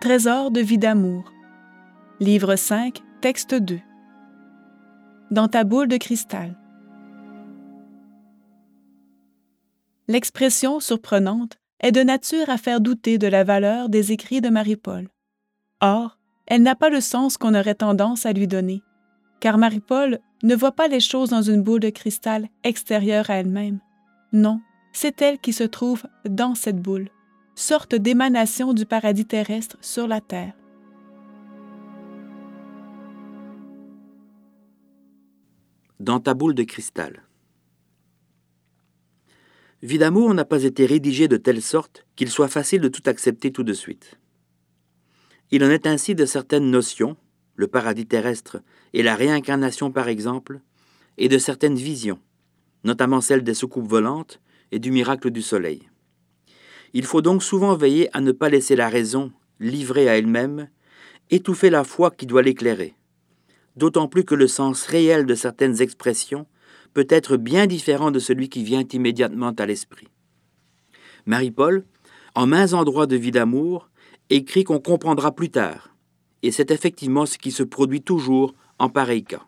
Trésor de vie d'amour. Livre 5, texte 2. Dans ta boule de cristal. L'expression surprenante est de nature à faire douter de la valeur des écrits de Marie-Paul. Or, elle n'a pas le sens qu'on aurait tendance à lui donner, car Marie-Paul ne voit pas les choses dans une boule de cristal extérieure à elle-même. Non, c'est elle qui se trouve dans cette boule sorte d'émanation du paradis terrestre sur la terre. Dans ta boule de cristal. Vie d'amour n'a pas été rédigé de telle sorte qu'il soit facile de tout accepter tout de suite. Il en est ainsi de certaines notions, le paradis terrestre et la réincarnation par exemple, et de certaines visions, notamment celle des soucoupes volantes et du miracle du soleil. Il faut donc souvent veiller à ne pas laisser la raison, livrée à elle-même, étouffer la foi qui doit l'éclairer, d'autant plus que le sens réel de certaines expressions peut être bien différent de celui qui vient immédiatement à l'esprit. Marie-Paul, en mains endroits de vie d'amour, écrit qu'on comprendra plus tard, et c'est effectivement ce qui se produit toujours en pareil cas.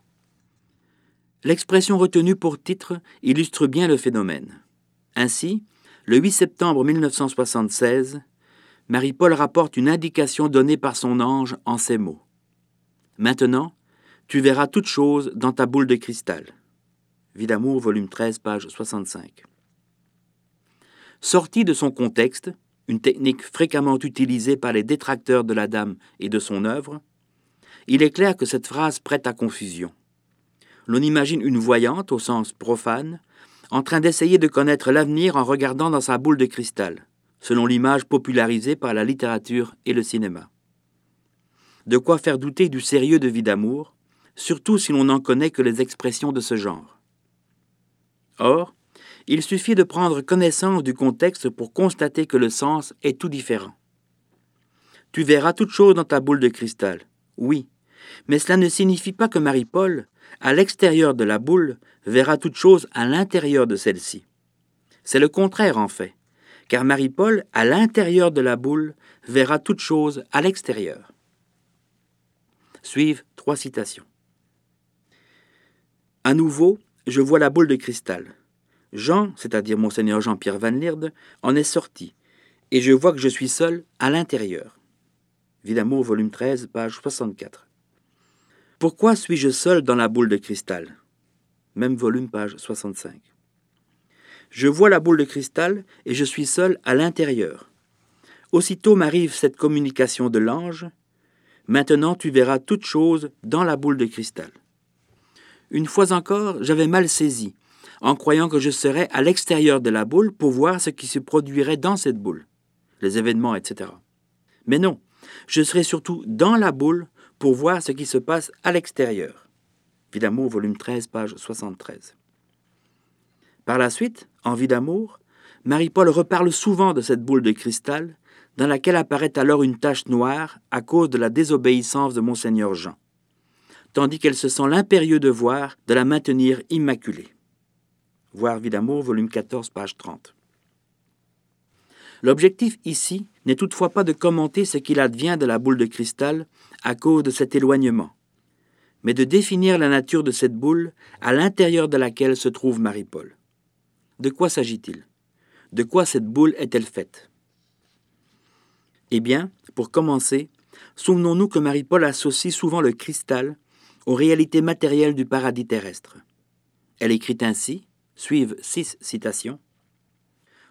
L'expression retenue pour titre illustre bien le phénomène. Ainsi, le 8 septembre 1976, Marie-Paul rapporte une indication donnée par son ange en ces mots. Maintenant, tu verras toutes choses dans ta boule de cristal. Vie d'amour, volume 13, page 65. Sortie de son contexte, une technique fréquemment utilisée par les détracteurs de la dame et de son œuvre, il est clair que cette phrase prête à confusion. L'on imagine une voyante au sens profane, en train d'essayer de connaître l'avenir en regardant dans sa boule de cristal, selon l'image popularisée par la littérature et le cinéma. De quoi faire douter du sérieux de vie d'amour, surtout si l'on n'en connaît que les expressions de ce genre. Or, il suffit de prendre connaissance du contexte pour constater que le sens est tout différent. Tu verras toute chose dans ta boule de cristal, oui, mais cela ne signifie pas que Marie-Paul, à l'extérieur de la boule, verra toute chose à l'intérieur de celle-ci. C'est le contraire en fait, car Marie-Paul, à l'intérieur de la boule, verra toute chose à l'extérieur. Suivent trois citations. À nouveau, je vois la boule de cristal. Jean, c'est-à-dire monseigneur Jean-Pierre Van Lierde, en est sorti, et je vois que je suis seul à l'intérieur. Vie d'amour, volume 13, page 64. Pourquoi suis-je seul dans la boule de cristal? Même volume, page 65. Je vois la boule de cristal et je suis seul à l'intérieur. Aussitôt m'arrive cette communication de l'ange. Maintenant tu verras toute chose dans la boule de cristal. Une fois encore, j'avais mal saisi, en croyant que je serais à l'extérieur de la boule pour voir ce qui se produirait dans cette boule, les événements, etc. Mais non, je serai surtout dans la boule pour voir ce qui se passe à l'extérieur. Vie d'amour, volume 13, page 73. Par la suite, en Vie d'amour, Marie-Paul reparle souvent de cette boule de cristal, dans laquelle apparaît alors une tache noire à cause de la désobéissance de Monseigneur Jean, tandis qu'elle se sent l'impérieux devoir de la maintenir immaculée. Voir Vie d'amour, volume 14, page 30. L'objectif ici n'est toutefois pas de commenter ce qu'il advient de la boule de cristal à cause de cet éloignement, mais de définir la nature de cette boule à l'intérieur de laquelle se trouve Marie-Paul. De quoi s'agit-il? De quoi cette boule est-elle faite? Eh bien, pour commencer, souvenons-nous que Marie-Paul associe souvent le cristal aux réalités matérielles du paradis terrestre. Elle écrit ainsi, suivent six citations.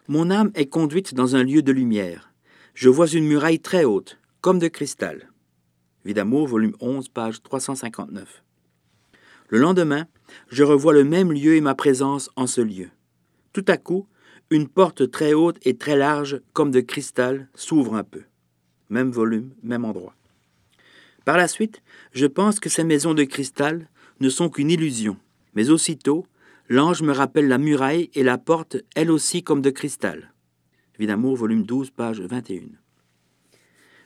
Mon âme est conduite dans un lieu de lumière. Je vois une muraille très haute, comme de cristal. Vie d'amour, volume 11, page 359. Le lendemain, je revois le même lieu et ma présence en ce lieu. Tout à coup, une porte très haute et très large, comme de cristal, s'ouvre un peu. Même volume, même endroit. Par la suite, je pense que ces maisons de cristal ne sont qu'une illusion, mais aussitôt, L'ange me rappelle la muraille et la porte, elle aussi comme de cristal. Vie d'amour, volume 12, page 21.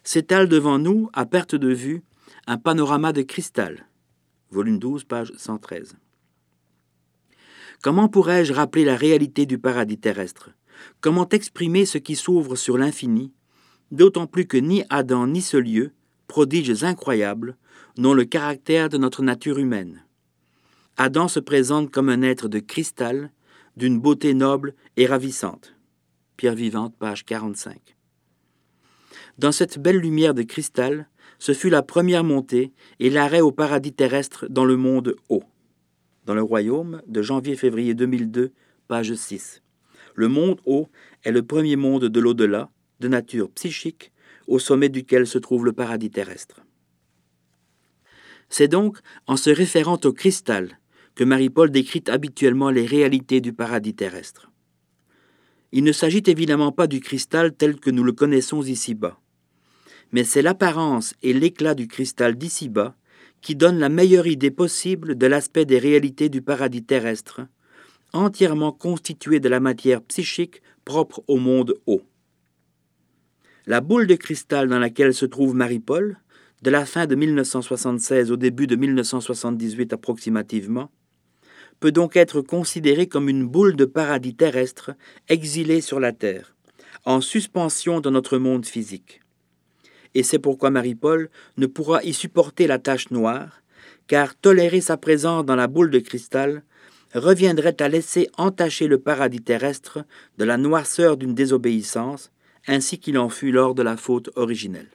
S'étale devant nous, à perte de vue, un panorama de cristal. Volume 12, page 113. Comment pourrais-je rappeler la réalité du paradis terrestre? Comment exprimer ce qui s'ouvre sur l'infini? D'autant plus que ni Adam ni ce lieu, prodiges incroyables, n'ont le caractère de notre nature humaine. Adam se présente comme un être de cristal, d'une beauté noble et ravissante. Pierre vivante, page 45. Dans cette belle lumière de cristal, ce fut la première montée et l'arrêt au paradis terrestre dans le monde haut. Dans le royaume, de janvier-février 2002, page 6. Le monde haut est le premier monde de l'au-delà, de nature psychique, au sommet duquel se trouve le paradis terrestre. C'est donc en se référant au cristal que Marie-Paul décrit habituellement les réalités du paradis terrestre. Il ne s'agit évidemment pas du cristal tel que nous le connaissons ici-bas, mais c'est l'apparence et l'éclat du cristal d'ici-bas qui donnent la meilleure idée possible de l'aspect des réalités du paradis terrestre, entièrement constitué de la matière psychique propre au monde haut. La boule de cristal dans laquelle se trouve Marie-Paul, de la fin de 1976 au début de 1978 approximativement, peut donc être considérée comme une boule de paradis terrestre exilée sur la Terre, en suspension dans notre monde physique. Et c'est pourquoi Marie-Paul ne pourra y supporter la tache noire, car tolérer sa présence dans la boule de cristal reviendrait à laisser entacher le paradis terrestre de la noirceur d'une désobéissance, ainsi qu'il en fut lors de la faute originelle.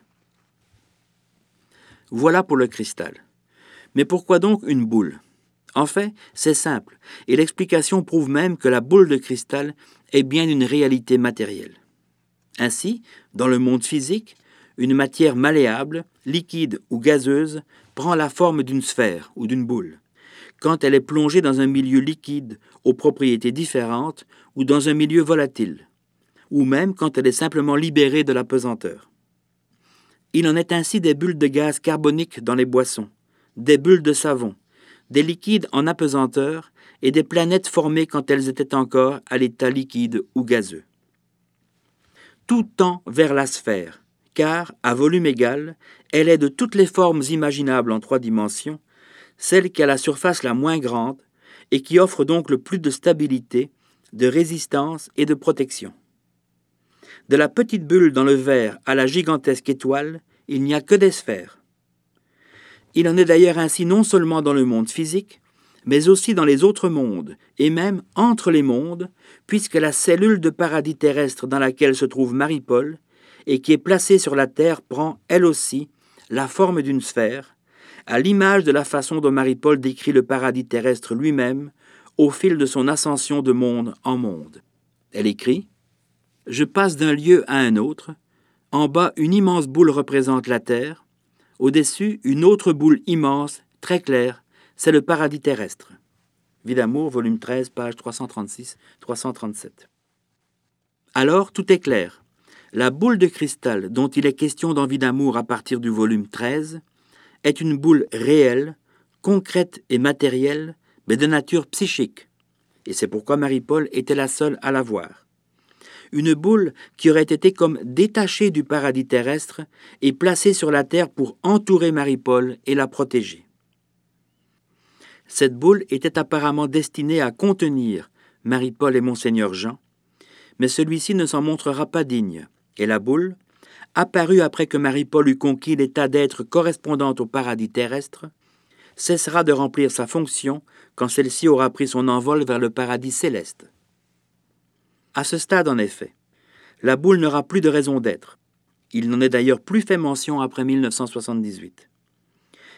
Voilà pour le cristal. Mais pourquoi donc une boule? En fait, c'est simple, et l'explication prouve même que la boule de cristal est bien une réalité matérielle. Ainsi, dans le monde physique, une matière malléable, liquide ou gazeuse, prend la forme d'une sphère ou d'une boule quand elle est plongée dans un milieu liquide aux propriétés différentes ou dans un milieu volatile, ou même quand elle est simplement libérée de la pesanteur. Il en est ainsi des bulles de gaz carbonique dans les boissons, des bulles de savon, des liquides en apesanteur et des planètes formées quand elles étaient encore à l'état liquide ou gazeux. Tout tend vers la sphère, car, à volume égal, elle est de toutes les formes imaginables en trois dimensions, celle qui a la surface la moins grande et qui offre donc le plus de stabilité, de résistance et de protection. De la petite bulle dans le verre à la gigantesque étoile, il n'y a que des sphères. Il en est d'ailleurs ainsi non seulement dans le monde physique, mais aussi dans les autres mondes, et même entre les mondes, puisque la cellule de paradis terrestre dans laquelle se trouve Marie-Paul, et qui est placée sur la Terre, prend, elle aussi, la forme d'une sphère, à l'image de la façon dont Marie-Paul décrit le paradis terrestre lui-même au fil de son ascension de monde en monde. Elle écrit Je passe d'un lieu à un autre. En bas, une immense boule représente la terre. Au-dessus, une autre boule immense, très claire, c'est le paradis terrestre. Vie d'amour, volume 13, page 336-337. Alors, tout est clair. La boule de cristal dont il est question dans Vie d'amour à partir du volume 13 est une boule réelle, concrète et matérielle, mais de nature psychique. Et c'est pourquoi Marie-Paul était la seule à la voir. Une boule qui aurait été comme détachée du paradis terrestre et placée sur la terre pour entourer Marie-Paul et la protéger. Cette boule était apparemment destinée à contenir Marie-Paul et Monseigneur Jean, mais celui-ci ne s'en montrera pas digne, et la boule, apparu après que Marie-Paul eut conquis l'état d'être correspondant au paradis terrestre, cessera de remplir sa fonction quand celle-ci aura pris son envol vers le paradis céleste. À ce stade, en effet, la boule n'aura plus de raison d'être. Il n'en est d'ailleurs plus fait mention après 1978.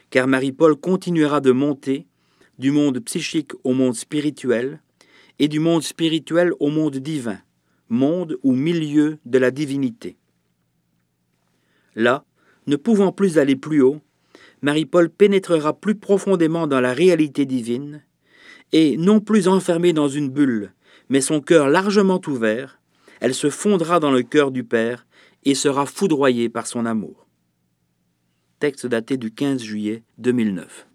Car Marie-Paul continuera de monter du monde psychique au monde spirituel et du monde spirituel au monde divin, monde ou milieu de la divinité. Là, ne pouvant plus aller plus haut, Marie-Paul pénétrera plus profondément dans la réalité divine, et, non plus enfermée dans une bulle, mais son cœur largement ouvert, elle se fondra dans le cœur du Père et sera foudroyée par son amour. Texte daté du 15 juillet 2009.